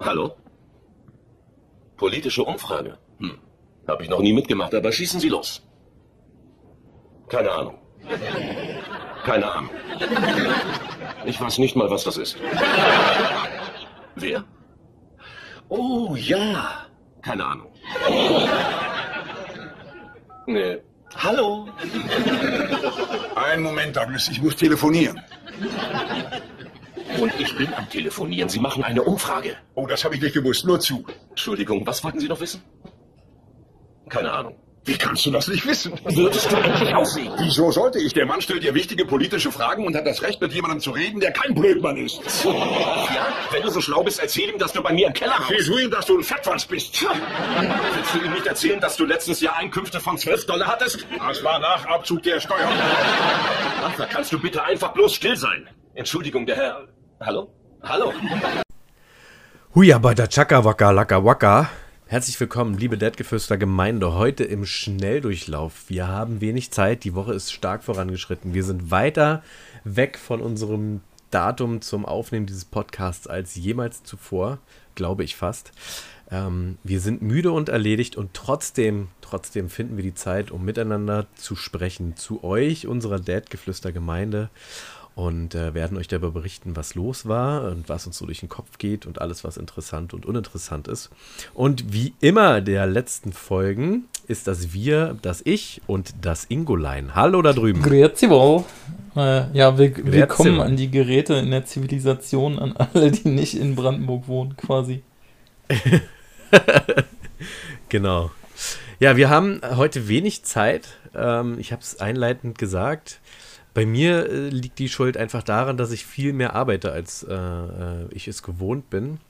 Hallo? Politische Umfrage? Hm. Habe ich noch nie mitgemacht, aber schießen Sie los. Keine Ahnung. Keine Ahnung. Ich weiß nicht mal, was das ist. Wer? Oh, ja. Keine Ahnung. Nee. Hallo? Einen Moment, Douglas, ich muss telefonieren. Und ich bin am Telefonieren. Sie machen eine Umfrage. Oh, das habe ich nicht gewusst. Nur zu. Entschuldigung, was wollten Sie noch wissen? Keine Ahnung. Wie kannst du das nicht wissen? Würdest du endlich aufsehen? Wieso sollte ich? Der Mann stellt dir wichtige politische Fragen und hat das Recht, mit jemandem zu reden, der kein Blödmann ist. Ja, wenn du so schlau bist, erzähl ihm, dass du bei mir im Keller Wie haust. du ihm, dass du ein Fettwanz bist. Willst du ihm nicht erzählen, dass du letztes Jahr Einkünfte von 12 Dollar hattest? Das war nach Abzug der Steuern. Arthur, kannst du bitte einfach bloß still sein? Entschuldigung, der Herr... Hallo? Hallo? Huja bei der Chaka Waka Laka Waka. Herzlich willkommen, liebe Deadgeflüster Gemeinde, heute im Schnelldurchlauf. Wir haben wenig Zeit, die Woche ist stark vorangeschritten. Wir sind weiter weg von unserem Datum zum Aufnehmen dieses Podcasts als jemals zuvor, glaube ich fast. Ähm, wir sind müde und erledigt und trotzdem, trotzdem finden wir die Zeit, um miteinander zu sprechen. Zu euch, unserer Deadgeflüster Gemeinde und äh, werden euch darüber berichten, was los war und was uns so durch den Kopf geht und alles, was interessant und uninteressant ist. Und wie immer der letzten Folgen ist das Wir, das Ich und das Ingolein. Hallo da drüben. Grüezi wohl. Äh, ja, willkommen wohl. an die Geräte in der Zivilisation, an alle, die nicht in Brandenburg wohnen, quasi. Genau. Ja, wir haben heute wenig Zeit. Ähm, ich habe es einleitend gesagt. Bei mir äh, liegt die Schuld einfach daran, dass ich viel mehr arbeite, als äh, äh, ich es gewohnt bin.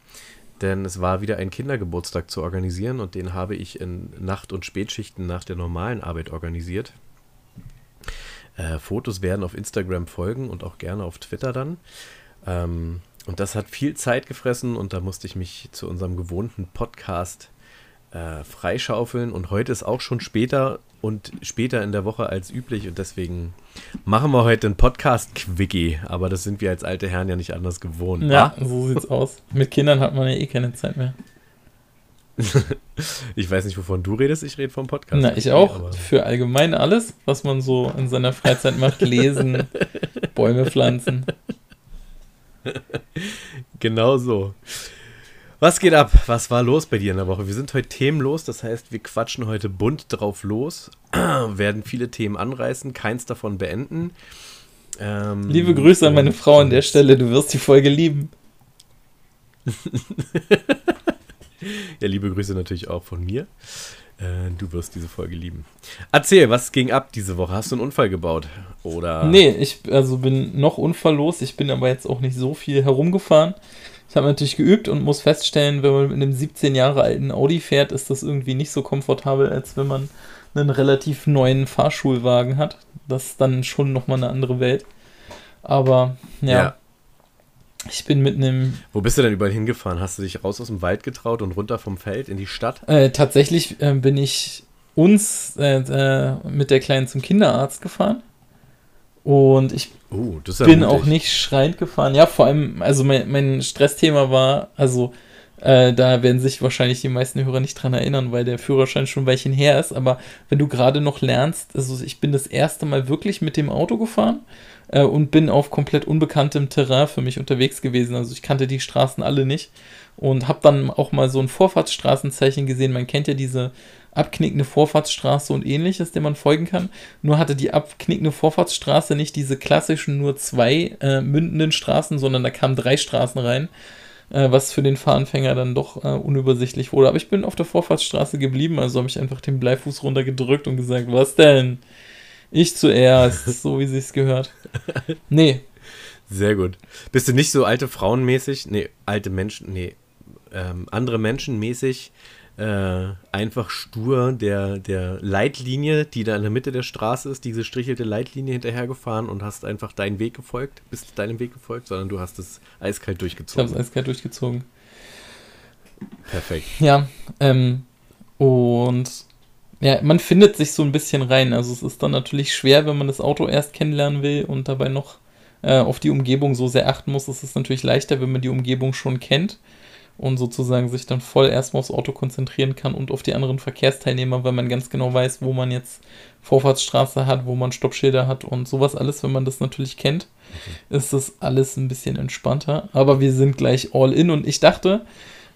Denn es war wieder ein Kindergeburtstag zu organisieren und den habe ich in Nacht- und Spätschichten nach der normalen Arbeit organisiert. Äh, Fotos werden auf Instagram folgen und auch gerne auf Twitter dann. Ähm, und das hat viel Zeit gefressen und da musste ich mich zu unserem gewohnten Podcast äh, freischaufeln. Und heute ist auch schon später und später in der Woche als üblich und deswegen machen wir heute einen Podcast-Quickie. Aber das sind wir als alte Herren ja nicht anders gewohnt. Ja, wa? so sieht's aus. Mit Kindern hat man ja eh keine Zeit mehr. Ich weiß nicht, wovon du redest, ich rede vom Podcast. Na, ich auch. Für allgemein alles, was man so in seiner Freizeit macht. Lesen, Bäume pflanzen. Genau so. Was geht ab? Was war los bei dir in der Woche? Wir sind heute themenlos, das heißt, wir quatschen heute bunt drauf los, werden viele Themen anreißen, keins davon beenden. Ähm, Liebe Grüße an meine Frau an der Stelle. Du wirst die Folge lieben. Ja, liebe Grüße natürlich auch von mir. Äh, du wirst diese Folge lieben. Erzähl, was ging ab diese Woche? Hast du einen Unfall gebaut? Oder? Nee, ich also bin noch unfalllos. Ich bin aber jetzt auch nicht so viel herumgefahren. Ich habe natürlich geübt und muss feststellen, wenn man mit einem 17 Jahre alten Audi fährt, ist das irgendwie nicht so komfortabel, als wenn man einen relativ neuen Fahrschulwagen hat. Das ist dann schon nochmal eine andere Welt. Aber ja, Ja. ich bin mit einem Wo bist du denn überall hingefahren? Hast du dich raus aus dem Wald getraut und runter vom Feld in die Stadt? Äh, tatsächlich äh, bin ich uns äh, äh, mit der Kleinen zum Kinderarzt gefahren. Und ich Oh, ja bin mutig. auch nicht schreiend gefahren. Ja, vor allem, also mein, mein Stressthema war, also äh, da werden sich wahrscheinlich die meisten Hörer nicht dran erinnern, weil der Führerschein schon ein Weilchen her ist. Aber wenn du gerade noch lernst, also ich bin das erste Mal wirklich mit dem Auto gefahren äh, und bin auf komplett unbekanntem Terrain für mich unterwegs gewesen. Also ich kannte die Straßen alle nicht und habe dann auch mal so ein Vorfahrtsstraßenzeichen gesehen. Man kennt ja diese abknickende Vorfahrtsstraße und ähnliches, der man folgen kann. Nur hatte die abknickende Vorfahrtsstraße nicht diese klassischen nur zwei äh, mündenden Straßen, sondern da kamen drei Straßen rein, äh, was für den Fahranfänger dann doch äh, unübersichtlich wurde. Aber ich bin auf der Vorfahrtsstraße geblieben, also habe ich einfach den Bleifuß runtergedrückt und gesagt, was denn? Ich zuerst, so wie sich's gehört. Nee, Sehr gut. Bist du nicht so alte Frauenmäßig? Nee, alte Menschen, nee, ähm, andere Menschen mäßig äh, einfach stur der, der Leitlinie, die da in der Mitte der Straße ist, diese strichelte Leitlinie hinterhergefahren und hast einfach deinen Weg gefolgt, bist deinem Weg gefolgt, sondern du hast es eiskalt ich habe es durchgezogen. eiskalt durchgezogen. Perfekt. Ja, ähm, und ja, man findet sich so ein bisschen rein. Also es ist dann natürlich schwer, wenn man das Auto erst kennenlernen will und dabei noch äh, auf die Umgebung so sehr achten muss. Es ist natürlich leichter, wenn man die Umgebung schon kennt und sozusagen sich dann voll erstmal aufs Auto konzentrieren kann und auf die anderen Verkehrsteilnehmer, weil man ganz genau weiß, wo man jetzt Vorfahrtsstraße hat, wo man Stoppschilder hat und sowas alles, wenn man das natürlich kennt, okay. ist das alles ein bisschen entspannter. Aber wir sind gleich all in und ich dachte,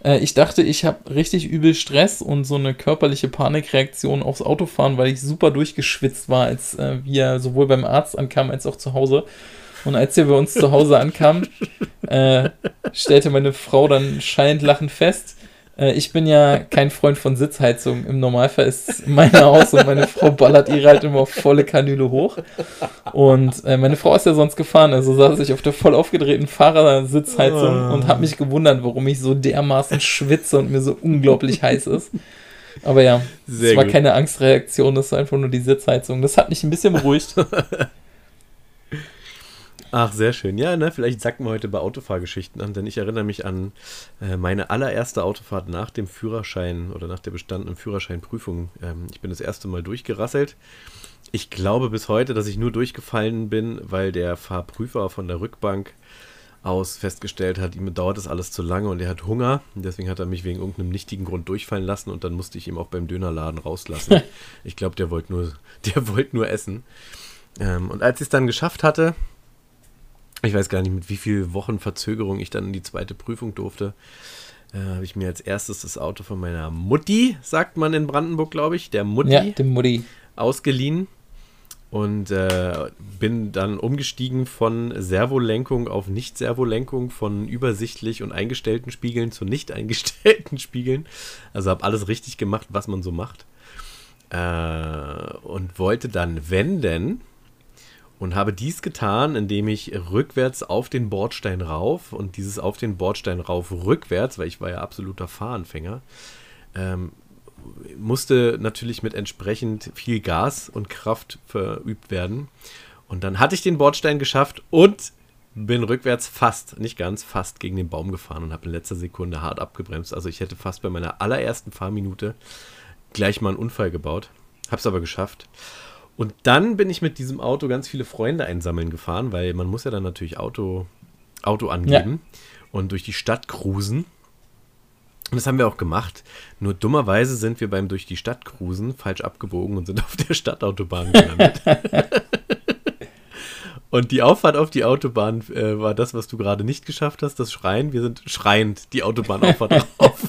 äh, ich dachte, ich habe richtig übel Stress und so eine körperliche Panikreaktion aufs Autofahren, weil ich super durchgeschwitzt war, als äh, wir sowohl beim Arzt ankamen als auch zu Hause. Und als wir bei uns zu Hause ankamen, äh, stellte meine Frau dann schallend lachend fest, äh, ich bin ja kein Freund von Sitzheizung. Im Normalfall ist mein Haus und meine Frau ballert ihre halt immer auf volle Kanüle hoch. Und äh, meine Frau ist ja sonst gefahren, also saß ich auf der voll aufgedrehten Fahrersitzheizung oh. und habe mich gewundert, warum ich so dermaßen schwitze und mir so unglaublich heiß ist. Aber ja, es war gut. keine Angstreaktion, das war einfach nur die Sitzheizung. Das hat mich ein bisschen beruhigt. Ach, sehr schön. Ja, ne, vielleicht sacken wir heute bei Autofahrgeschichten an, denn ich erinnere mich an äh, meine allererste Autofahrt nach dem Führerschein oder nach der bestandenen Führerscheinprüfung. Ähm, ich bin das erste Mal durchgerasselt. Ich glaube bis heute, dass ich nur durchgefallen bin, weil der Fahrprüfer von der Rückbank aus festgestellt hat, ihm dauert das alles zu lange und er hat Hunger. Deswegen hat er mich wegen irgendeinem nichtigen Grund durchfallen lassen und dann musste ich ihm auch beim Dönerladen rauslassen. ich glaube, der wollte nur, der wollte nur essen. Ähm, und als ich es dann geschafft hatte, ich weiß gar nicht, mit wie vielen Wochen Verzögerung ich dann in die zweite Prüfung durfte. Äh, habe ich mir als erstes das Auto von meiner Mutti, sagt man in Brandenburg, glaube ich, der Mutti, ja, der Mutti. ausgeliehen und äh, bin dann umgestiegen von Servolenkung auf Nicht-Servolenkung, von übersichtlich und eingestellten Spiegeln zu nicht eingestellten Spiegeln. Also habe alles richtig gemacht, was man so macht. Äh, und wollte dann wenden und habe dies getan, indem ich rückwärts auf den Bordstein rauf und dieses auf den Bordstein rauf rückwärts, weil ich war ja absoluter Fahranfänger, ähm, musste natürlich mit entsprechend viel Gas und Kraft verübt werden. Und dann hatte ich den Bordstein geschafft und bin rückwärts fast, nicht ganz, fast gegen den Baum gefahren und habe in letzter Sekunde hart abgebremst. Also ich hätte fast bei meiner allerersten Fahrminute gleich mal einen Unfall gebaut. Hab's aber geschafft. Und dann bin ich mit diesem Auto ganz viele Freunde einsammeln gefahren, weil man muss ja dann natürlich Auto, Auto angeben ja. und durch die Stadt cruisen. Und das haben wir auch gemacht. Nur dummerweise sind wir beim durch die Stadt cruisen falsch abgebogen und sind auf der Stadtautobahn gelandet. und die Auffahrt auf die Autobahn äh, war das, was du gerade nicht geschafft hast, das Schreien. Wir sind schreiend die Autobahnauffahrt auf.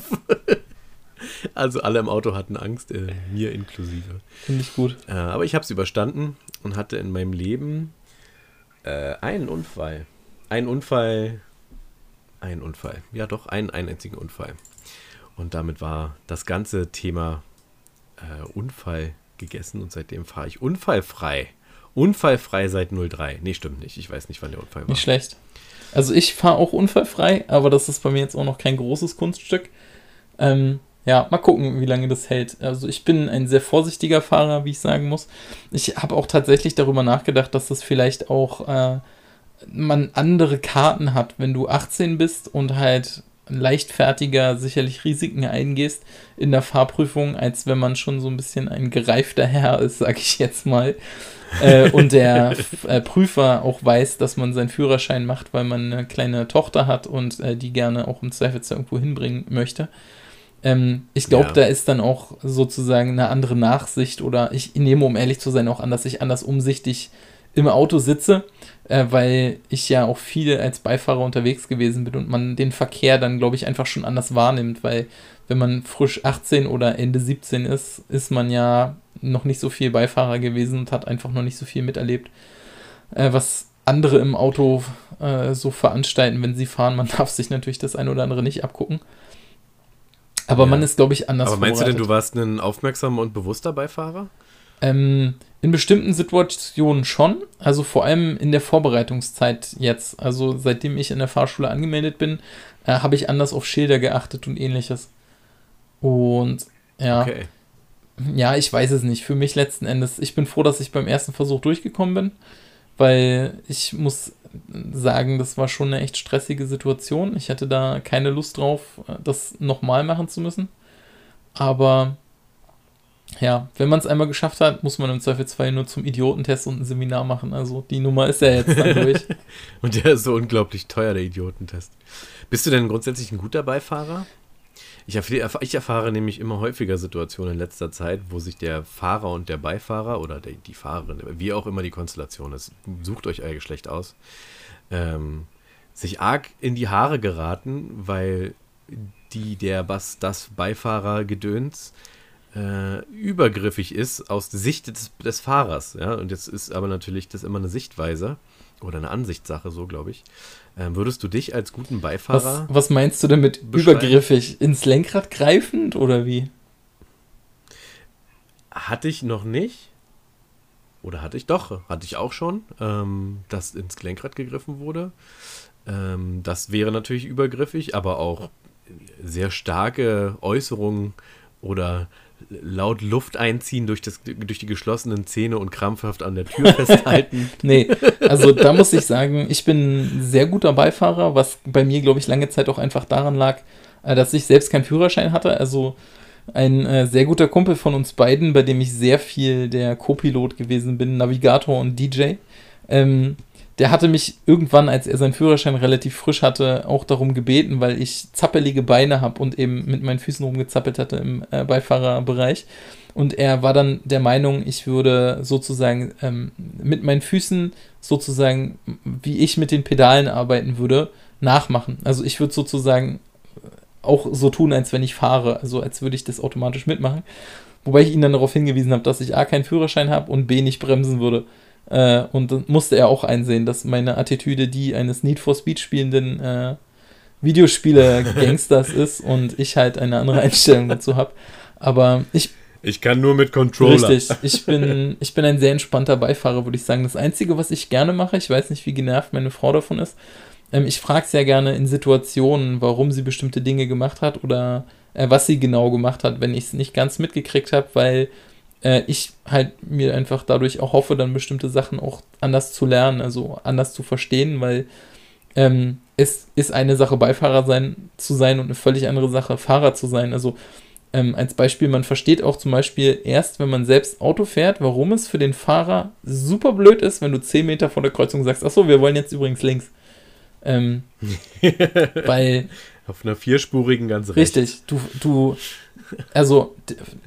Also alle im Auto hatten Angst, äh, mir inklusive. Finde ich gut. Äh, aber ich habe es überstanden und hatte in meinem Leben äh, einen Unfall. Ein Unfall. Ein Unfall. Ja, doch, einen, einen einzigen Unfall. Und damit war das ganze Thema äh, Unfall gegessen und seitdem fahre ich unfallfrei. Unfallfrei seit 03. Nee, stimmt nicht. Ich weiß nicht, wann der Unfall war. Nicht schlecht. Also ich fahre auch unfallfrei, aber das ist bei mir jetzt auch noch kein großes Kunststück. Ähm, ja, mal gucken, wie lange das hält. Also ich bin ein sehr vorsichtiger Fahrer, wie ich sagen muss. Ich habe auch tatsächlich darüber nachgedacht, dass das vielleicht auch äh, man andere Karten hat, wenn du 18 bist und halt leichtfertiger sicherlich Risiken eingehst in der Fahrprüfung, als wenn man schon so ein bisschen ein gereifter Herr ist, sag ich jetzt mal. äh, und der äh, Prüfer auch weiß, dass man seinen Führerschein macht, weil man eine kleine Tochter hat und äh, die gerne auch im Zweifelsfall irgendwo hinbringen möchte. Ähm, ich glaube, ja. da ist dann auch sozusagen eine andere Nachsicht oder ich nehme, um ehrlich zu sein, auch an, dass ich anders umsichtig im Auto sitze, äh, weil ich ja auch viel als Beifahrer unterwegs gewesen bin und man den Verkehr dann, glaube ich, einfach schon anders wahrnimmt, weil wenn man frisch 18 oder Ende 17 ist, ist man ja noch nicht so viel Beifahrer gewesen und hat einfach noch nicht so viel miterlebt, äh, was andere im Auto äh, so veranstalten, wenn sie fahren. Man darf sich natürlich das eine oder andere nicht abgucken. Aber ja. man ist, glaube ich, anders. Aber meinst du denn, du warst ein aufmerksamer und bewusster Beifahrer? Ähm, in bestimmten Situationen schon. Also vor allem in der Vorbereitungszeit jetzt. Also seitdem ich in der Fahrschule angemeldet bin, äh, habe ich anders auf Schilder geachtet und ähnliches. Und ja. Okay. Ja, ich weiß es nicht. Für mich letzten Endes, ich bin froh, dass ich beim ersten Versuch durchgekommen bin, weil ich muss sagen, das war schon eine echt stressige Situation. Ich hatte da keine Lust drauf, das nochmal machen zu müssen. Aber ja, wenn man es einmal geschafft hat, muss man im Zweifelsfall nur zum Idiotentest und ein Seminar machen. Also die Nummer ist ja jetzt dann durch. und der ist so unglaublich teuer, der Idiotentest. Bist du denn grundsätzlich ein guter Beifahrer? Ich, erf ich erfahre nämlich immer häufiger Situationen in letzter Zeit, wo sich der Fahrer und der Beifahrer oder der, die Fahrerin, wie auch immer die Konstellation ist, sucht euch euer Geschlecht aus, ähm, sich arg in die Haare geraten, weil die der Bass, das Beifahrer-Gedöns äh, übergriffig ist aus Sicht des, des, Fahrers. Ja? Und jetzt ist aber natürlich das immer eine Sichtweise oder eine Ansichtssache, so glaube ich. Ähm, würdest du dich als guten Beifahrer. Was, was meinst du denn mit übergriffig? Ins Lenkrad greifend oder wie? Hatte ich noch nicht. Oder hatte ich doch, hatte ich auch schon, ähm, dass ins Lenkrad gegriffen wurde. Ähm, das wäre natürlich übergriffig, aber auch sehr starke Äußerungen oder laut Luft einziehen durch, das, durch die geschlossenen Zähne und krampfhaft an der Tür festhalten. nee, also da muss ich sagen, ich bin ein sehr guter Beifahrer, was bei mir, glaube ich, lange Zeit auch einfach daran lag, äh, dass ich selbst keinen Führerschein hatte. Also ein äh, sehr guter Kumpel von uns beiden, bei dem ich sehr viel der Co-Pilot gewesen bin, Navigator und DJ. Ähm, der hatte mich irgendwann, als er seinen Führerschein relativ frisch hatte, auch darum gebeten, weil ich zappelige Beine habe und eben mit meinen Füßen rumgezappelt hatte im äh, Beifahrerbereich. Und er war dann der Meinung, ich würde sozusagen ähm, mit meinen Füßen sozusagen, wie ich mit den Pedalen arbeiten würde, nachmachen. Also ich würde sozusagen auch so tun, als wenn ich fahre, also als würde ich das automatisch mitmachen. Wobei ich ihn dann darauf hingewiesen habe, dass ich A keinen Führerschein habe und B nicht bremsen würde. Äh, und dann musste er auch einsehen, dass meine Attitüde die eines Need for Speed spielenden äh, Videospieler-Gangsters ist und ich halt eine andere Einstellung dazu habe. Aber ich. Ich kann nur mit Controller. Richtig. Ich bin, ich bin ein sehr entspannter Beifahrer, würde ich sagen. Das Einzige, was ich gerne mache, ich weiß nicht, wie genervt meine Frau davon ist, ähm, ich frage sehr gerne in Situationen, warum sie bestimmte Dinge gemacht hat oder äh, was sie genau gemacht hat, wenn ich es nicht ganz mitgekriegt habe, weil äh, ich halt mir einfach dadurch auch hoffe, dann bestimmte Sachen auch anders zu lernen, also anders zu verstehen, weil ähm, es ist eine Sache, Beifahrer sein, zu sein und eine völlig andere Sache, Fahrer zu sein. Also ähm, als Beispiel, man versteht auch zum Beispiel erst, wenn man selbst Auto fährt, warum es für den Fahrer super blöd ist, wenn du 10 Meter vor der Kreuzung sagst, achso, wir wollen jetzt übrigens links. Ähm, weil. Auf einer vierspurigen ganz rechts. Richtig, du, du, also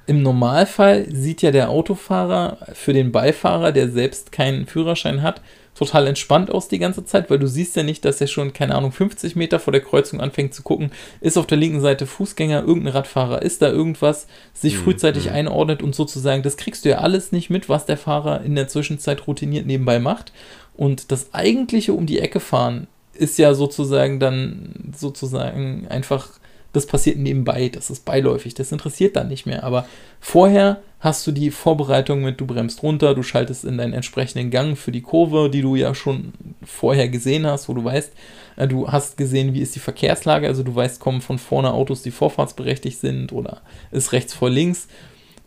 im Normalfall sieht ja der Autofahrer für den Beifahrer, der selbst keinen Führerschein hat, total entspannt aus die ganze Zeit, weil du siehst ja nicht, dass er schon, keine Ahnung, 50 Meter vor der Kreuzung anfängt zu gucken, ist auf der linken Seite Fußgänger, irgendein Radfahrer, ist da irgendwas, sich mhm. frühzeitig mhm. einordnet und sozusagen, das kriegst du ja alles nicht mit, was der Fahrer in der Zwischenzeit routiniert nebenbei macht. Und das eigentliche um die Ecke fahren ist ja sozusagen dann sozusagen einfach das passiert nebenbei, das ist beiläufig, das interessiert dann nicht mehr. Aber vorher hast du die Vorbereitung mit, du bremst runter, du schaltest in deinen entsprechenden Gang für die Kurve, die du ja schon vorher gesehen hast, wo du weißt, äh, du hast gesehen, wie ist die Verkehrslage, also du weißt, kommen von vorne Autos, die vorfahrtsberechtigt sind oder ist rechts vor links.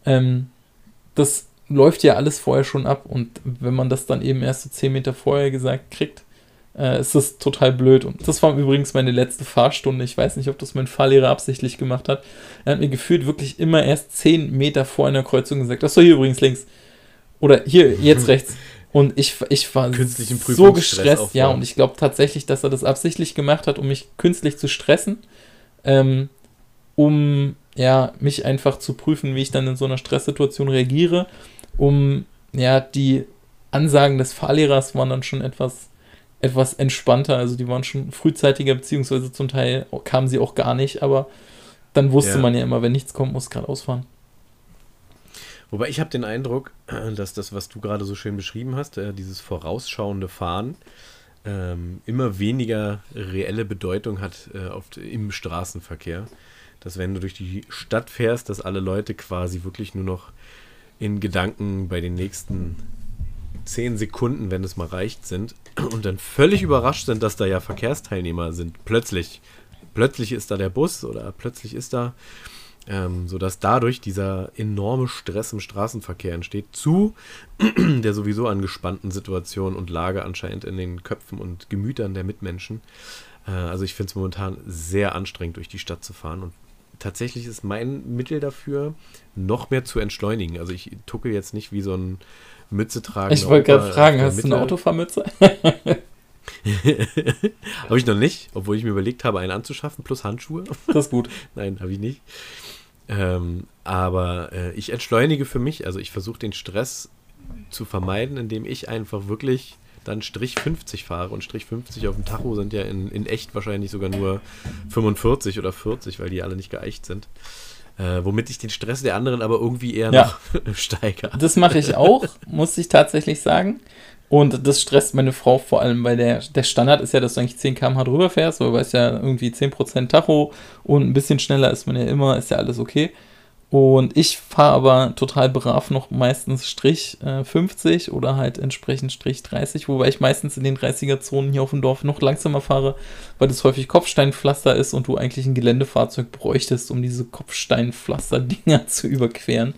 Ähm, das läuft ja alles vorher schon ab und wenn man das dann eben erst so 10 Meter vorher gesagt kriegt, äh, ist das total blöd. Und das war übrigens meine letzte Fahrstunde. Ich weiß nicht, ob das mein Fahrlehrer absichtlich gemacht hat. Er hat mir gefühlt wirklich immer erst 10 Meter vor einer Kreuzung gesagt, das so hier übrigens links. Oder hier, jetzt rechts. Und ich, ich war so gestresst, ja, und ich glaube tatsächlich, dass er das absichtlich gemacht hat, um mich künstlich zu stressen, ähm, um ja, mich einfach zu prüfen, wie ich dann in so einer Stresssituation reagiere, um ja, die Ansagen des Fahrlehrers waren dann schon etwas etwas entspannter. Also die waren schon frühzeitiger, beziehungsweise zum Teil kamen sie auch gar nicht, aber dann wusste ja. man ja immer, wenn nichts kommt, muss gerade ausfahren. Wobei ich habe den Eindruck, dass das, was du gerade so schön beschrieben hast, äh, dieses vorausschauende Fahren, ähm, immer weniger reelle Bedeutung hat äh, im Straßenverkehr. Dass wenn du durch die Stadt fährst, dass alle Leute quasi wirklich nur noch in Gedanken bei den nächsten zehn Sekunden, wenn es mal reicht, sind und dann völlig überrascht sind, dass da ja Verkehrsteilnehmer sind. Plötzlich. Plötzlich ist da der Bus oder plötzlich ist da, ähm, sodass dadurch dieser enorme Stress im Straßenverkehr entsteht, zu der sowieso angespannten Situation und Lage anscheinend in den Köpfen und Gemütern der Mitmenschen. Äh, also ich finde es momentan sehr anstrengend, durch die Stadt zu fahren und tatsächlich ist mein Mittel dafür, noch mehr zu entschleunigen. Also ich tucke jetzt nicht wie so ein Mütze tragen. Ich wollte gerade fragen, hast du eine Autofahrmütze? habe ich noch nicht, obwohl ich mir überlegt habe, eine anzuschaffen, plus Handschuhe. Das ist gut. Nein, habe ich nicht. Ähm, aber äh, ich entschleunige für mich, also ich versuche den Stress zu vermeiden, indem ich einfach wirklich dann Strich 50 fahre und Strich 50 auf dem Tacho sind ja in, in echt wahrscheinlich sogar nur 45 oder 40, weil die alle nicht geeicht sind. Äh, womit ich den Stress der anderen aber irgendwie eher ja. noch steigere. Das mache ich auch, muss ich tatsächlich sagen. Und das stresst meine Frau vor allem, weil der, der Standard ist ja, dass du eigentlich 10 km/h drüber fährst, weil du weißt ja irgendwie 10% Tacho und ein bisschen schneller ist man ja immer, ist ja alles okay. Und ich fahre aber total brav noch meistens Strich äh, 50 oder halt entsprechend Strich 30, wobei ich meistens in den 30er-Zonen hier auf dem Dorf noch langsamer fahre, weil das häufig Kopfsteinpflaster ist und du eigentlich ein Geländefahrzeug bräuchtest, um diese Kopfsteinpflaster-Dinger zu überqueren.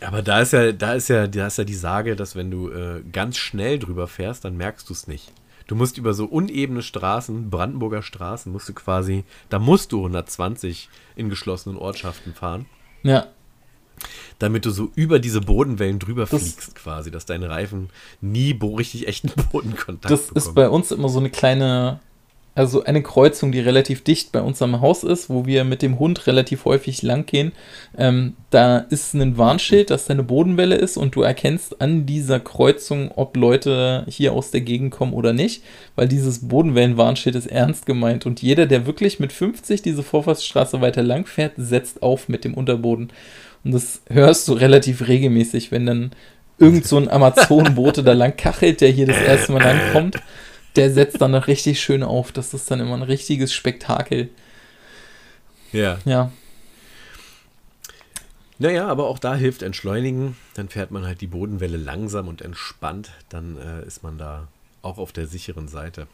Aber da ist ja, da ist ja, da ist ja die Sage, dass wenn du äh, ganz schnell drüber fährst, dann merkst du es nicht. Du musst über so unebene Straßen, Brandenburger Straßen, musst du quasi, da musst du 120 in geschlossenen Ortschaften fahren. Ja. Damit du so über diese Bodenwellen drüber das, fliegst, quasi, dass deine Reifen nie richtig echten Bodenkontakt Das bekommen. ist bei uns immer so eine kleine also eine Kreuzung, die relativ dicht bei uns am Haus ist, wo wir mit dem Hund relativ häufig lang gehen. Ähm, da ist ein Warnschild, dass da eine Bodenwelle ist und du erkennst an dieser Kreuzung, ob Leute hier aus der Gegend kommen oder nicht, weil dieses Bodenwellenwarnschild ist ernst gemeint und jeder, der wirklich mit 50 diese Vorfahrtsstraße weiter lang fährt, setzt auf mit dem Unterboden. Und das hörst du relativ regelmäßig, wenn dann irgend so ein Amazonenbote da lang kachelt, der hier das erste Mal langkommt der setzt dann noch richtig schön auf. Das ist dann immer ein richtiges Spektakel. Ja. Ja. Naja, aber auch da hilft Entschleunigen. Dann fährt man halt die Bodenwelle langsam und entspannt. Dann äh, ist man da auch auf der sicheren Seite.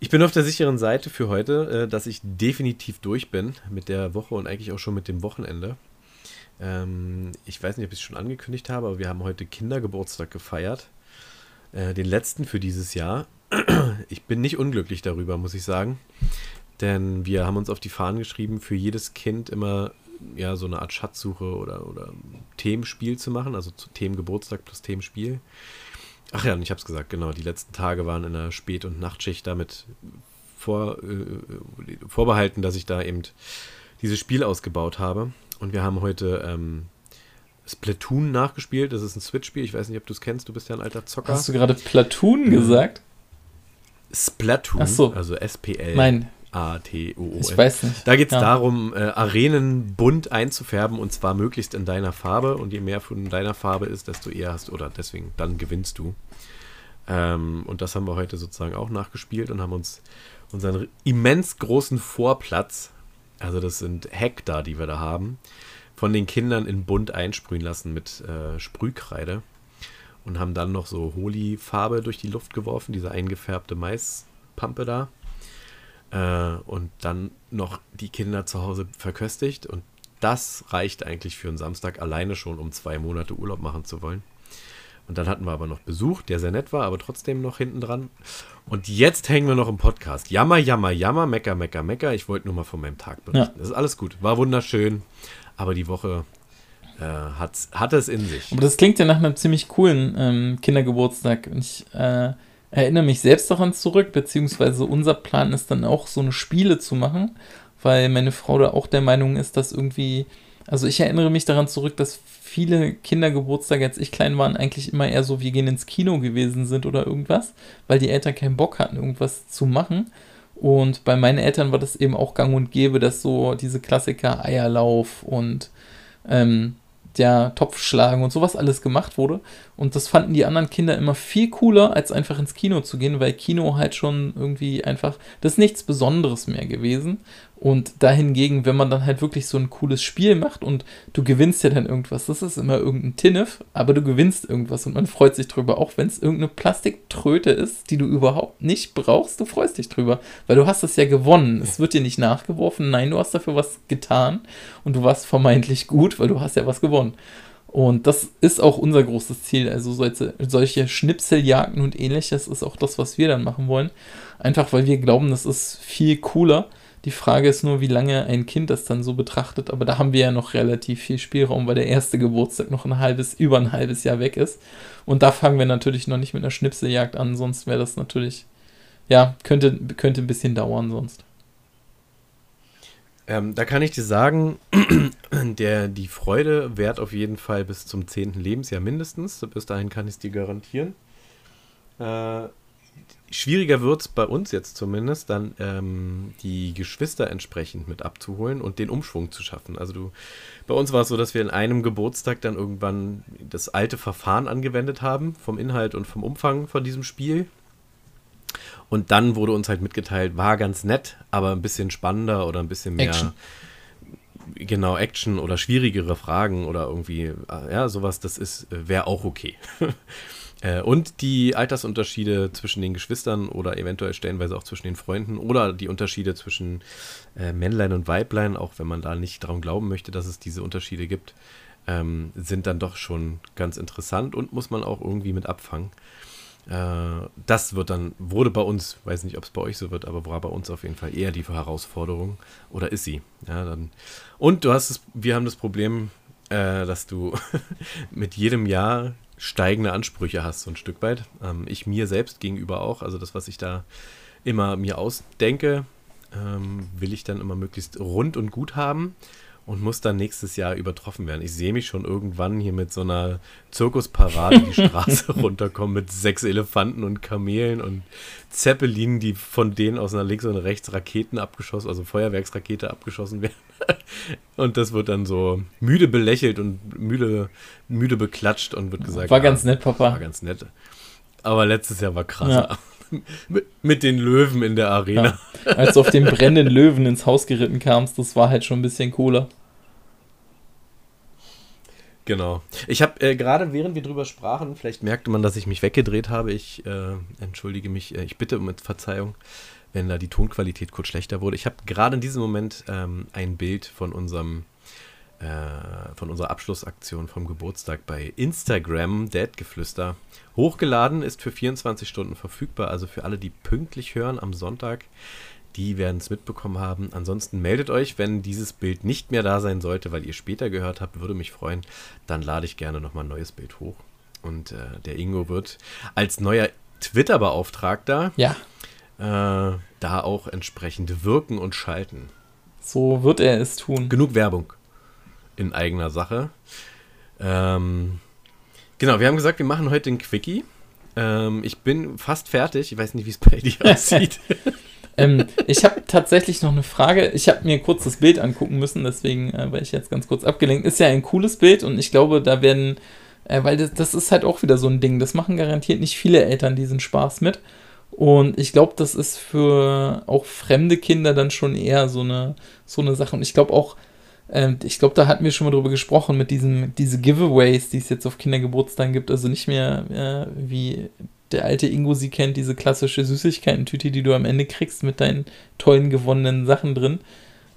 Ich bin auf der sicheren Seite für heute, äh, dass ich definitiv durch bin mit der Woche und eigentlich auch schon mit dem Wochenende. Ähm, ich weiß nicht, ob ich es schon angekündigt habe, aber wir haben heute Kindergeburtstag gefeiert. Äh, den letzten für dieses Jahr. Ich bin nicht unglücklich darüber, muss ich sagen. Denn wir haben uns auf die Fahnen geschrieben, für jedes Kind immer ja, so eine Art Schatzsuche oder, oder Themenspiel zu machen, also Themengeburtstag plus Themenspiel. Ach ja, und ich habe es gesagt, genau, die letzten Tage waren in der Spät- und Nachtschicht damit vor, äh, vorbehalten, dass ich da eben dieses Spiel ausgebaut habe. Und wir haben heute ähm, Splatoon nachgespielt. Das ist ein Switch-Spiel. Ich weiß nicht, ob du es kennst. Du bist ja ein alter Zocker. Hast du gerade Platoon gesagt? Splatoon. So. Also S-P-L. Nein. A-T-O-O. Ich weiß nicht. Da geht es ja. darum, äh, Arenen bunt einzufärben und zwar möglichst in deiner Farbe. Und je mehr von deiner Farbe ist, desto eher hast du, oder deswegen, dann gewinnst du. Ähm, und das haben wir heute sozusagen auch nachgespielt und haben uns unseren immens großen Vorplatz, also das sind Hektar, die wir da haben, von den Kindern in bunt einsprühen lassen mit äh, Sprühkreide und haben dann noch so Holi-Farbe durch die Luft geworfen, diese eingefärbte Maispampe da. Äh, und dann noch die Kinder zu Hause verköstigt. Und das reicht eigentlich für einen Samstag alleine schon, um zwei Monate Urlaub machen zu wollen. Und dann hatten wir aber noch Besuch, der sehr nett war, aber trotzdem noch hinten dran. Und jetzt hängen wir noch im Podcast. Jammer, jammer, jammer, mecker, mecker, mecker. Ich wollte nur mal von meinem Tag berichten. Ja. Das ist alles gut. War wunderschön. Aber die Woche äh, hat, hat es in sich. Aber das klingt ja nach einem ziemlich coolen ähm, Kindergeburtstag. Ich äh, erinnere mich selbst daran zurück, beziehungsweise unser Plan ist dann auch so eine Spiele zu machen, weil meine Frau da auch der Meinung ist, dass irgendwie, also ich erinnere mich daran zurück, dass viele Kindergeburtstage, als ich klein war, eigentlich immer eher so, wir gehen ins Kino gewesen sind oder irgendwas, weil die Eltern keinen Bock hatten, irgendwas zu machen. Und bei meinen Eltern war das eben auch gang und gäbe, dass so diese Klassiker Eierlauf und ähm, der Topfschlagen und sowas alles gemacht wurde. Und das fanden die anderen Kinder immer viel cooler, als einfach ins Kino zu gehen, weil Kino halt schon irgendwie einfach, das ist nichts Besonderes mehr gewesen. Und dahingegen, wenn man dann halt wirklich so ein cooles Spiel macht und du gewinnst ja dann irgendwas, das ist immer irgendein Tinnef, aber du gewinnst irgendwas und man freut sich drüber, auch wenn es irgendeine Plastiktröte ist, die du überhaupt nicht brauchst, du freust dich drüber, weil du hast es ja gewonnen. Es wird dir nicht nachgeworfen, nein, du hast dafür was getan und du warst vermeintlich gut, weil du hast ja was gewonnen. Und das ist auch unser großes Ziel. Also solche, solche Schnipseljagden und ähnliches ist auch das, was wir dann machen wollen. Einfach weil wir glauben, das ist viel cooler Die Frage ist nur, wie lange ein Kind das dann so betrachtet. Aber da haben wir ja noch relativ viel Spielraum, weil der erste Geburtstag noch ein halbes, über ein halbes Jahr weg ist. Und da fangen wir natürlich noch nicht mit einer Schnipseljagd an, sonst wäre das natürlich, ja, könnte, könnte ein bisschen dauern sonst. Ähm, da kann ich dir sagen, der, die Freude währt auf jeden Fall bis zum 10. Lebensjahr mindestens. Bis dahin kann ich es dir garantieren. Äh, schwieriger wird es bei uns jetzt zumindest, dann ähm, die Geschwister entsprechend mit abzuholen und den Umschwung zu schaffen. Also du, bei uns war es so, dass wir in einem Geburtstag dann irgendwann das alte Verfahren angewendet haben, vom Inhalt und vom Umfang von diesem Spiel. Und dann wurde uns halt mitgeteilt, war ganz nett, aber ein bisschen spannender oder ein bisschen mehr. Action. Genau, Action oder schwierigere Fragen oder irgendwie, äh, ja, sowas, das ist, äh, wäre auch okay. Äh, und die Altersunterschiede zwischen den Geschwistern oder eventuell stellenweise auch zwischen den Freunden oder die Unterschiede zwischen äh, Männlein und Weiblein, auch wenn man da nicht daran glauben möchte, dass es diese Unterschiede gibt, ähm, sind dann doch schon ganz interessant und muss man auch irgendwie mit abfangen. Äh, das wird dann, wurde bei uns, weiß nicht, ob es bei euch so wird, aber war bei uns auf jeden Fall eher die Herausforderung. Oder ist sie? Ja, dann. Und du hast es, wir haben das Problem, äh, dass du mit jedem Jahr steigende Ansprüche hast, so ein Stück weit. Ähm, ich mir selbst gegenüber auch. Also das, was ich da immer mir ausdenke, ähm, will ich dann immer möglichst rund und gut haben und muss dann nächstes Jahr übertroffen werden. Ich sehe mich schon irgendwann hier mit so einer Zirkusparade die Straße runterkommen mit sechs Elefanten und Kamelen und Zeppelinen, die von denen aus nach links und rechts Raketen abgeschossen, also Feuerwerksrakete abgeschossen werden. Und das wird dann so müde belächelt und müde, müde beklatscht und wird gesagt. War ganz nett, Papa. War ganz nett. Aber letztes Jahr war krasser. Ja. Mit, den Löwen in der Arena. Ja. Als du auf den brennenden Löwen ins Haus geritten kamst, das war halt schon ein bisschen cooler. Genau. Ich habe äh, gerade, während wir drüber sprachen, vielleicht merkte man, dass ich mich weggedreht habe. Ich äh, entschuldige mich, äh, ich bitte um Verzeihung, wenn da die Tonqualität kurz schlechter wurde. Ich habe gerade in diesem Moment ähm, ein Bild von unserem äh, von unserer Abschlussaktion vom Geburtstag bei Instagram, Dadgeflüster, hochgeladen, ist für 24 Stunden verfügbar. Also für alle, die pünktlich hören am Sonntag, die werden es mitbekommen haben. Ansonsten meldet euch, wenn dieses Bild nicht mehr da sein sollte, weil ihr später gehört habt, würde mich freuen. Dann lade ich gerne nochmal ein neues Bild hoch. Und äh, der Ingo wird als neuer Twitter-Beauftragter ja. äh, da auch entsprechend wirken und schalten. So wird er es tun. Genug Werbung in eigener Sache. Ähm, genau, wir haben gesagt, wir machen heute ein Quickie. Ähm, ich bin fast fertig. Ich weiß nicht, wie es bei dir aussieht. ähm, ich habe tatsächlich noch eine Frage. Ich habe mir kurz das Bild angucken müssen, deswegen äh, war ich jetzt ganz kurz abgelenkt. Ist ja ein cooles Bild und ich glaube, da werden, äh, weil das, das ist halt auch wieder so ein Ding. Das machen garantiert nicht viele Eltern diesen Spaß mit. Und ich glaube, das ist für auch fremde Kinder dann schon eher so eine, so eine Sache. Und ich glaube auch, ähm, ich glaube, da hatten wir schon mal drüber gesprochen, mit diesen diese Giveaways, die es jetzt auf Kindergeburtstagen gibt. Also nicht mehr äh, wie der alte Ingo sie kennt, diese klassische Süßigkeiten-Tüte, die du am Ende kriegst mit deinen tollen gewonnenen Sachen drin,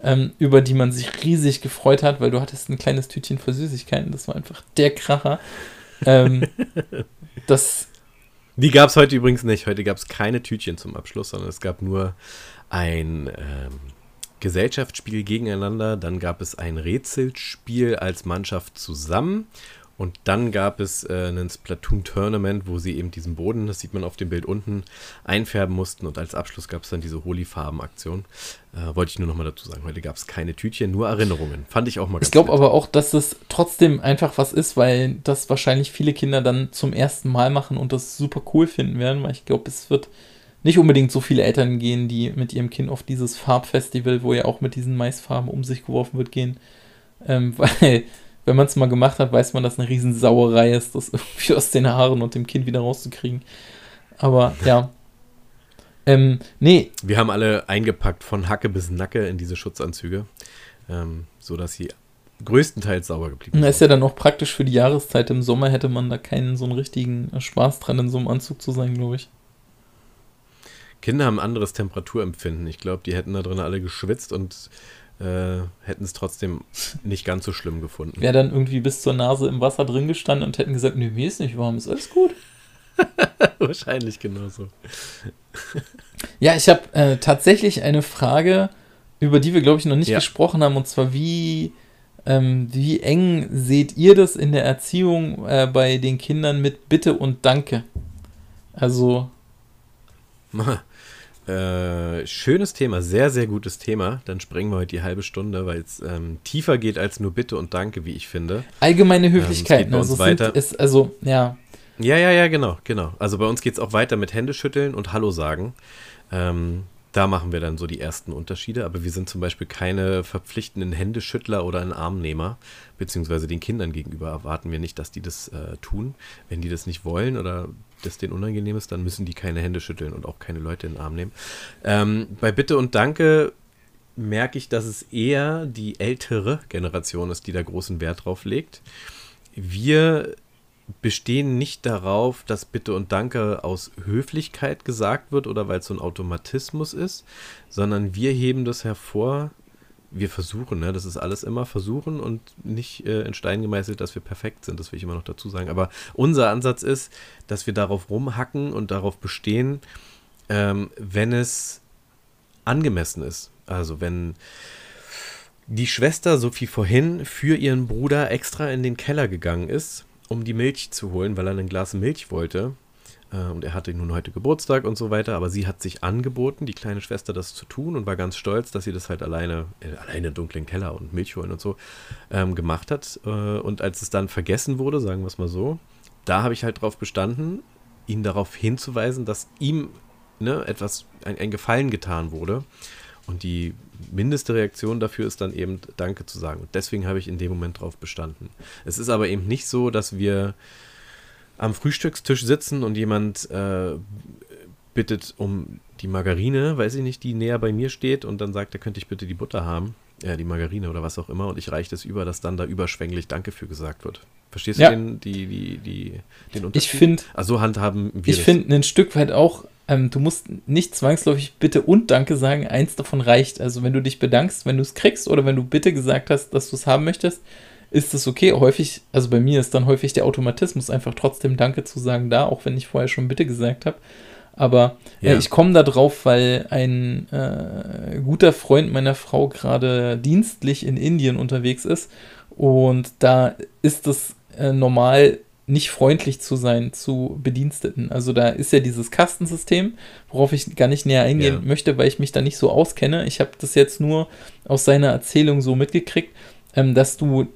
ähm, über die man sich riesig gefreut hat, weil du hattest ein kleines Tütchen für Süßigkeiten. Das war einfach der Kracher. ähm, das. Die gab es heute übrigens nicht. Heute gab es keine Tütchen zum Abschluss, sondern es gab nur ein ähm, Gesellschaftsspiel gegeneinander. Dann gab es ein Rätselspiel als Mannschaft zusammen und dann gab es äh, ein Splatoon-Tournament, wo sie eben diesen Boden, das sieht man auf dem Bild unten, einfärben mussten. Und als Abschluss gab es dann diese Holy-Farben-Aktion. Äh, wollte ich nur noch mal dazu sagen. Heute gab es keine Tütchen, nur Erinnerungen. Fand ich auch mal ganz Ich glaube aber auch, dass das trotzdem einfach was ist, weil das wahrscheinlich viele Kinder dann zum ersten Mal machen und das super cool finden werden. Weil ich glaube, es wird nicht unbedingt so viele Eltern gehen, die mit ihrem Kind auf dieses Farbfestival, wo ja auch mit diesen Maisfarben um sich geworfen wird, gehen. Ähm, weil wenn man es mal gemacht hat, weiß man, dass eine Riesensauerei ist, das irgendwie aus den Haaren und dem Kind wieder rauszukriegen. Aber ja. Ähm, nee. Wir haben alle eingepackt von Hacke bis Nacke in diese Schutzanzüge, ähm, sodass sie größtenteils sauber geblieben sind. Ist ja dann auch praktisch für die Jahreszeit. Im Sommer hätte man da keinen so einen richtigen Spaß dran, in so einem Anzug zu sein, glaube ich. Kinder haben ein anderes Temperaturempfinden. Ich glaube, die hätten da drin alle geschwitzt und äh, hätten es trotzdem nicht ganz so schlimm gefunden. Wäre dann irgendwie bis zur Nase im Wasser drin gestanden und hätten gesagt, nee, mir ist nicht warm, ist alles gut. Wahrscheinlich genauso. ja, ich habe äh, tatsächlich eine Frage über die wir, glaube ich, noch nicht Ja. gesprochen haben, und zwar wie, ähm, wie eng seht ihr das in der Erziehung äh, bei den Kindern mit Bitte und Danke? Also, Äh, schönes Thema, sehr, sehr gutes Thema. Dann sprengen wir heute die halbe Stunde, weil es ähm, tiefer geht als nur Bitte und Danke, wie ich finde. allgemeine bei uns also, weiter. ist, also, ja, Ja, ja, ja, genau, genau. Also bei uns geht es auch weiter mit Händeschütteln und Hallo sagen. Ähm, da machen wir dann so die ersten Unterschiede, aber wir sind zum Beispiel keine verpflichtenden Händeschüttler oder ein Armnehmer, beziehungsweise den Kindern gegenüber erwarten wir nicht, dass die das äh, tun. Wenn die das nicht wollen oder das denen unangenehm ist, dann müssen die keine Hände schütteln und auch keine Leute in den Arm nehmen. Ähm, bei Bitte und Danke merke ich, dass es eher die ältere Generation ist, die da großen Wert drauf legt. Wir bestehen nicht darauf, dass Bitte und Danke aus Höflichkeit gesagt wird oder weil es so ein Automatismus ist, sondern wir heben das hervor. Wir versuchen, ne? das ist alles immer versuchen und nicht äh, in Stein gemeißelt, dass wir perfekt sind, das will ich immer noch dazu sagen. Aber unser Ansatz ist, dass wir darauf rumhacken und darauf bestehen, ähm, wenn es angemessen ist. Also wenn die Schwester Sophie vorhin für ihren Bruder extra in den Keller gegangen ist, um die Milch zu holen, weil er ein Glas Milch wollte. Äh, Und er hatte nun heute Geburtstag und so weiter, aber sie hat sich angeboten, die kleine Schwester, das zu tun und war ganz stolz, dass sie das halt alleine, äh, alleine dunklen Keller und Milch holen und so ähm, gemacht hat. Äh, und als es dann vergessen wurde, sagen wir es mal so, da habe ich halt drauf bestanden, ihn darauf hinzuweisen, dass ihm ne, etwas, ein, ein Gefallen getan wurde. Und die mindeste Reaktion dafür ist dann eben Danke zu sagen. Und deswegen habe ich in dem Moment drauf bestanden. Es ist aber eben nicht so, dass wir am Frühstückstisch sitzen und jemand äh, bittet um die Margarine, weiß ich nicht, die näher bei mir steht und dann sagt er, könnte ich bitte die Butter haben, äh, die Margarine oder was auch immer und ich reiche das über, dass dann da überschwänglich Danke für gesagt wird. Verstehst Ja. du den, die, die, die, den Unterschied? ich finde, Also so handhaben wir ich finde ein Stück weit auch, ähm, du musst nicht zwangsläufig Bitte und Danke sagen, eins davon reicht. Also wenn du dich bedankst, wenn du es kriegst oder wenn du Bitte gesagt hast, dass du es haben möchtest, ist das okay. Häufig, also bei mir ist dann häufig der Automatismus einfach trotzdem Danke zu sagen da, auch wenn ich vorher schon Bitte gesagt habe. Aber äh, Ja. ich komme da drauf, weil ein äh, guter Freund meiner Frau gerade dienstlich in Indien unterwegs ist. Und da ist es äh, normal, nicht freundlich zu sein zu Bediensteten. Also da ist ja dieses Kastensystem, worauf ich gar nicht näher eingehen Ja. möchte, weil ich mich da nicht so auskenne. Ich habe das jetzt nur aus seiner Erzählung so mitgekriegt, ähm, dass du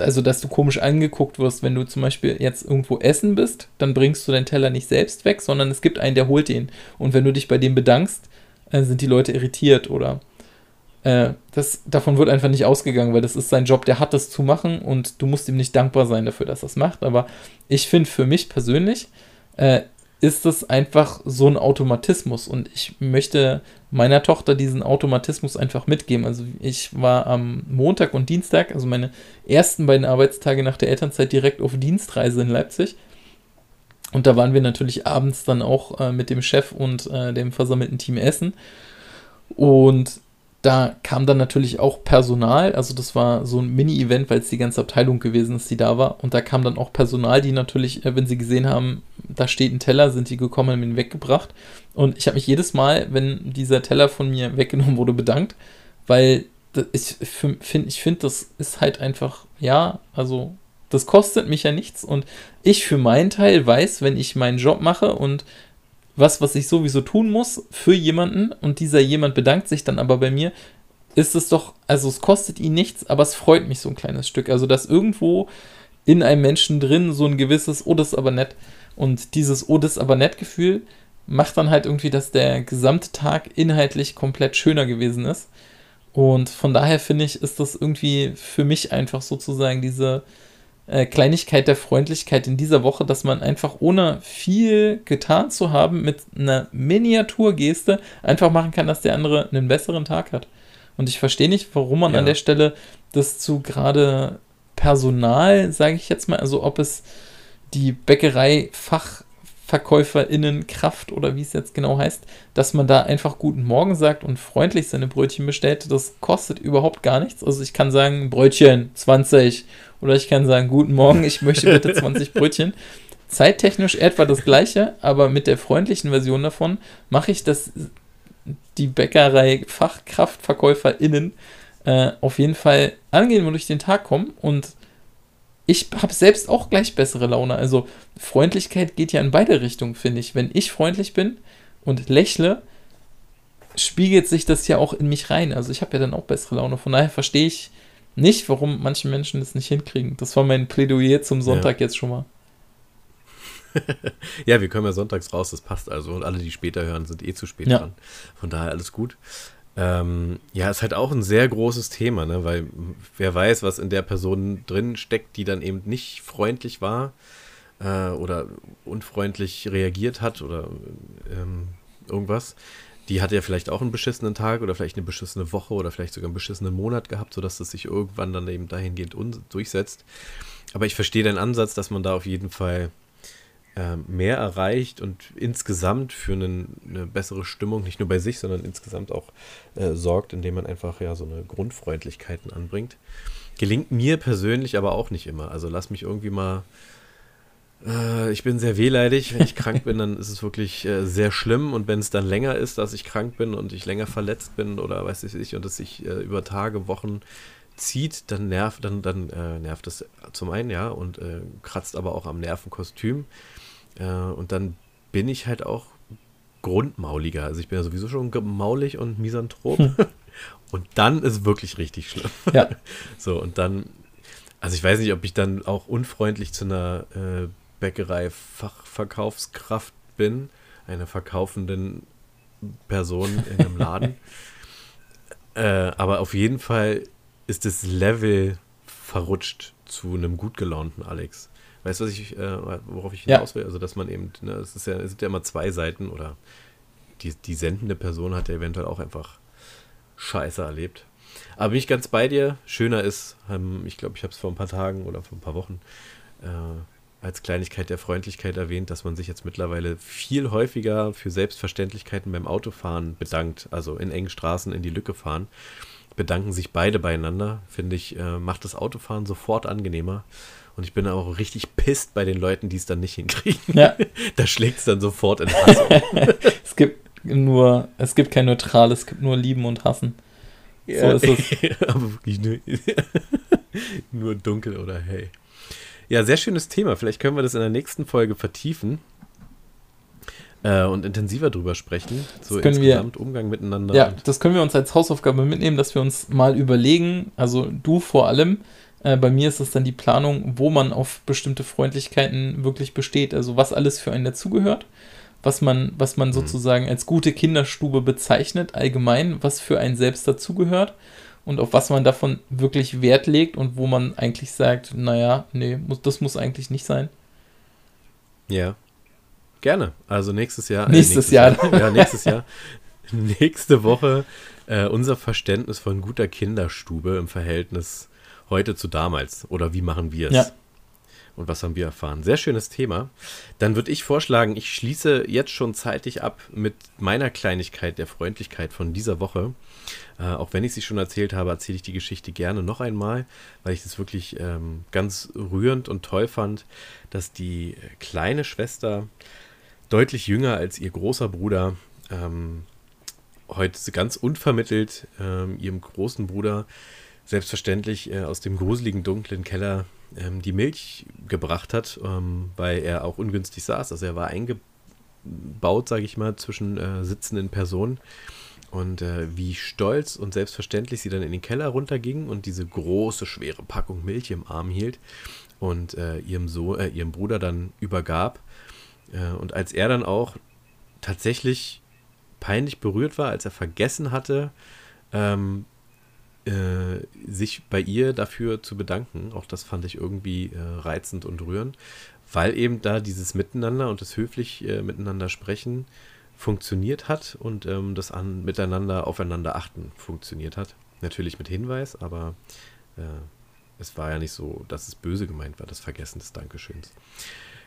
also dass du komisch angeguckt wirst, wenn du zum Beispiel jetzt irgendwo essen bist, dann bringst du deinen Teller nicht selbst weg, sondern es gibt einen, der holt ihn. Und wenn du dich bei dem bedankst, äh, sind die Leute irritiert oder äh, das, davon wird einfach nicht ausgegangen, weil das ist sein Job, der hat das zu machen und du musst ihm nicht dankbar sein dafür, dass er es macht. Aber ich finde für mich persönlich äh, ist das einfach so ein Automatismus und ich möchte meiner Tochter diesen Automatismus einfach mitgeben. Also ich war am Montag und Dienstag, also meine ersten beiden Arbeitstage nach der Elternzeit direkt auf Dienstreise in Leipzig. Und da waren wir natürlich abends dann auch äh, mit dem Chef und äh, dem versammelten Team essen. Und da kam dann natürlich auch Personal, also das war so ein Mini-Event, weil es die ganze Abteilung gewesen ist, die da war. Und da kam dann auch Personal, die natürlich, äh, wenn sie gesehen haben, da steht ein Teller, sind die gekommen, haben ihn weggebracht. Und ich habe mich jedes Mal, wenn dieser Teller von mir weggenommen wurde, bedankt, weil ich finde, ich finde, das ist halt einfach, ja, also das kostet mich ja nichts. Und ich für meinen Teil weiß, wenn ich meinen Job mache und was, was ich sowieso tun muss für jemanden und dieser jemand bedankt sich dann aber bei mir, ist es doch, also es kostet ihn nichts, aber es freut mich so ein kleines Stück. Also, dass irgendwo in einem Menschen drin so ein gewisses, oh, das ist aber nett. Und dieses, oh, das ist aber nett Gefühl macht dann halt irgendwie, dass der gesamte Tag inhaltlich komplett schöner gewesen ist. Und von daher finde ich, ist das irgendwie für mich einfach sozusagen diese äh, Kleinigkeit der Freundlichkeit in dieser Woche, dass man einfach ohne viel getan zu haben mit einer Miniaturgeste einfach machen kann, dass der andere einen besseren Tag hat. Und ich verstehe nicht, warum man Ja. an der Stelle das zu gerade Personal, sage ich jetzt mal, also ob es die Bäckerei FachverkäuferInnen Kraft oder wie es jetzt genau heißt, dass man da einfach guten Morgen sagt und freundlich seine Brötchen bestellt, das kostet überhaupt gar nichts. Also ich kann sagen, Brötchen 20 oder ich kann sagen, guten Morgen, ich möchte bitte 20 Brötchen. Zeittechnisch etwa das gleiche, aber mit der freundlichen Version davon mache ich das die Bäckerei FachkraftverkäuferInnen äh, auf jeden Fall angehen und durch den Tag kommen. Und ich habe selbst auch gleich bessere Laune. Also Freundlichkeit geht ja in beide Richtungen, finde ich. Wenn ich freundlich bin und lächle, spiegelt sich das ja auch in mich rein. Also ich habe ja dann auch bessere Laune. Von daher verstehe ich nicht, warum manche Menschen das nicht hinkriegen. Das war mein Plädoyer zum Sonntag ja. jetzt schon mal. ja, wir kommen ja sonntags raus, das passt also. Und alle, die später hören, sind eh zu spät ja. dran. Von daher alles gut. Ähm, ja, ist halt auch ein sehr großes Thema, ne? weil wer weiß, was in der Person drin steckt, die dann eben nicht freundlich war äh, oder unfreundlich reagiert hat oder ähm, irgendwas. Die hat ja vielleicht auch einen beschissenen Tag oder vielleicht eine beschissene Woche oder vielleicht sogar einen beschissenen Monat gehabt, sodass das sich irgendwann dann eben dahingehend durchsetzt. Aber ich verstehe deinen Ansatz, dass man da auf jeden Fall äh, mehr erreicht und insgesamt für einen, eine bessere Stimmung, nicht nur bei sich, sondern insgesamt auch äh, sorgt, indem man einfach ja so eine Grundfreundlichkeiten anbringt. Gelingt mir persönlich aber auch nicht immer. Also lass mich irgendwie mal äh, ich bin sehr wehleidig. Wenn ich krank bin, dann ist es wirklich äh, sehr schlimm. Und wenn es dann länger ist, dass ich krank bin und ich länger verletzt bin oder weiß ich nicht, und es sich äh, über Tage, Wochen zieht, dann nervt, dann, dann äh, nervt es zum einen, ja, und äh, kratzt aber auch am Nervenkostüm. Äh, und dann bin ich halt auch grundmauliger. Also ich bin ja sowieso schon maulig und misanthrop. Hm. Und dann ist wirklich richtig schlimm. Ja. So, und dann, also ich weiß nicht, ob ich dann auch unfreundlich zu einer äh, Bäckerei-Fachverkaufskraft bin, einer verkaufenden Person in einem Laden. äh, aber auf jeden Fall ist das Level verrutscht zu einem gut gelaunten Alex. Weißt du, was ich, äh, worauf ich hinaus will? Also, dass man eben, ne, es, ist ja, es sind ja immer zwei Seiten oder die, die sendende Person hat ja eventuell auch einfach Scheiße erlebt. Aber bin ich ganz bei dir. Schöner ist, ähm, ich glaube, ich habe es vor ein paar Tagen oder vor ein paar Wochen äh, als Kleinigkeit der Freundlichkeit erwähnt, dass man sich jetzt mittlerweile viel häufiger für Selbstverständlichkeiten beim Autofahren bedankt. Also in engen Straßen in die Lücke fahren. Bedanken sich beide beieinander, finde ich, äh, macht das Autofahren sofort angenehmer. Und ich bin auch richtig pisst bei den Leuten, die es dann nicht hinkriegen. Ja. da schlägt es dann sofort in Hass. es gibt nur, es gibt kein Neutrales, es gibt nur Lieben und Hassen. Ja, so ist es. aber wirklich nur, nur dunkel oder hell. Ja, sehr schönes Thema. Vielleicht können wir das in der nächsten Folge vertiefen äh, und intensiver drüber sprechen. So das können insgesamt wir, Umgang miteinander. Ja, das können wir uns als Hausaufgabe mitnehmen, dass wir uns mal überlegen, also du vor allem, äh, bei mir ist es dann die Planung, wo man auf bestimmte Freundlichkeiten wirklich besteht. Also was alles für einen dazugehört, was man, was man mhm. sozusagen als gute Kinderstube bezeichnet, allgemein, was für einen selbst dazugehört und auf was man davon wirklich Wert legt und wo man eigentlich sagt, naja, nee, muss, das muss eigentlich nicht sein. Ja. Gerne. Also nächstes Jahr. Äh, nächstes, nächstes Jahr. Jahr. Ja, nächstes Jahr. Nächste Woche äh, unser Verständnis von guter Kinderstube im Verhältnis heute zu damals. Oder wie machen wir es? Ja. Und was haben wir erfahren? Sehr schönes Thema. Dann würde ich vorschlagen, ich schließe jetzt schon zeitig ab mit meiner Kleinigkeit der Freundlichkeit von dieser Woche. Äh, auch wenn ich sie schon erzählt habe, erzähle ich die Geschichte gerne noch einmal, weil ich das wirklich ähm, ganz rührend und toll fand, dass die kleine Schwester, deutlich jünger als ihr großer Bruder, ähm, heute ganz unvermittelt ähm, ihrem großen Bruder selbstverständlich äh, aus dem gruseligen, dunklen Keller ähm, die Milch gebracht hat, ähm, weil er auch ungünstig saß. Also er war eingebaut, sage ich mal, zwischen äh, sitzenden Personen. Und äh, wie stolz und selbstverständlich sie dann in den Keller runterging und diese große, schwere Packung Milch im Arm hielt und äh, ihrem, so äh, ihrem Bruder dann übergab. Äh, und als er dann auch tatsächlich peinlich berührt war, als er vergessen hatte, ähm, äh, sich bei ihr dafür zu bedanken. Auch das fand ich irgendwie äh, reizend und rührend, weil eben da dieses Miteinander und das höflich äh, miteinander sprechen funktioniert hat und ähm, das an, miteinander aufeinander achten funktioniert hat. Natürlich mit Hinweis, aber äh, es war ja nicht so, dass es böse gemeint war, das Vergessen des Dankeschöns.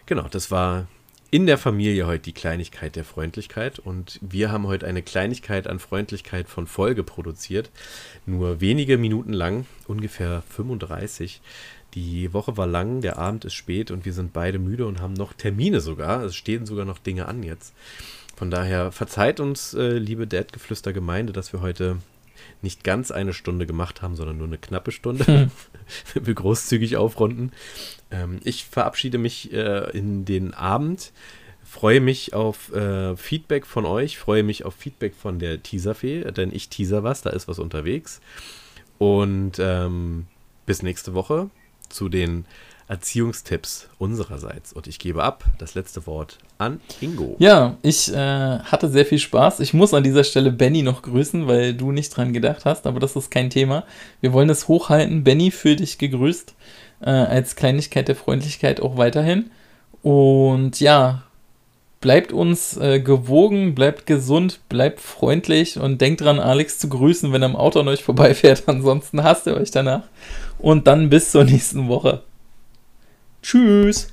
Genau, das war in der Familie heute die Kleinigkeit der Freundlichkeit und wir haben heute eine Kleinigkeit an Freundlichkeit von Folge produziert. Nur wenige Minuten lang, ungefähr 35. Die Woche war lang, der Abend ist spät und wir sind beide müde und haben noch Termine sogar. Es stehen sogar noch Dinge an jetzt. Von daher verzeiht uns, äh, liebe Dad-Geflüster-Gemeinde, dass wir heute nicht ganz eine Stunde gemacht haben, sondern nur eine knappe Stunde. Hm. wir großzügig aufrunden. Ähm, ich verabschiede mich äh, in den Abend. Freue mich auf äh, Feedback von euch, freue mich auf Feedback von der Teaserfee, denn ich teaser was, da ist was unterwegs. Und ähm, bis nächste Woche zu den Erziehungstipps unsererseits. Und ich gebe ab das letzte Wort an Ingo. Ja, ich äh, hatte sehr viel Spaß. Ich muss an dieser Stelle Benny noch grüßen, weil du nicht dran gedacht hast, aber das ist kein Thema. Wir wollen es hochhalten. Benny, für dich gegrüßt. Äh, als Kleinigkeit der Freundlichkeit auch weiterhin. Und ja, bleibt uns äh, gewogen, bleibt gesund, bleibt freundlich und denkt dran, Alex zu grüßen, wenn er im Auto an euch vorbeifährt. Ansonsten hasst ihr euch danach. Und dann bis zur nächsten Woche. Tschüss.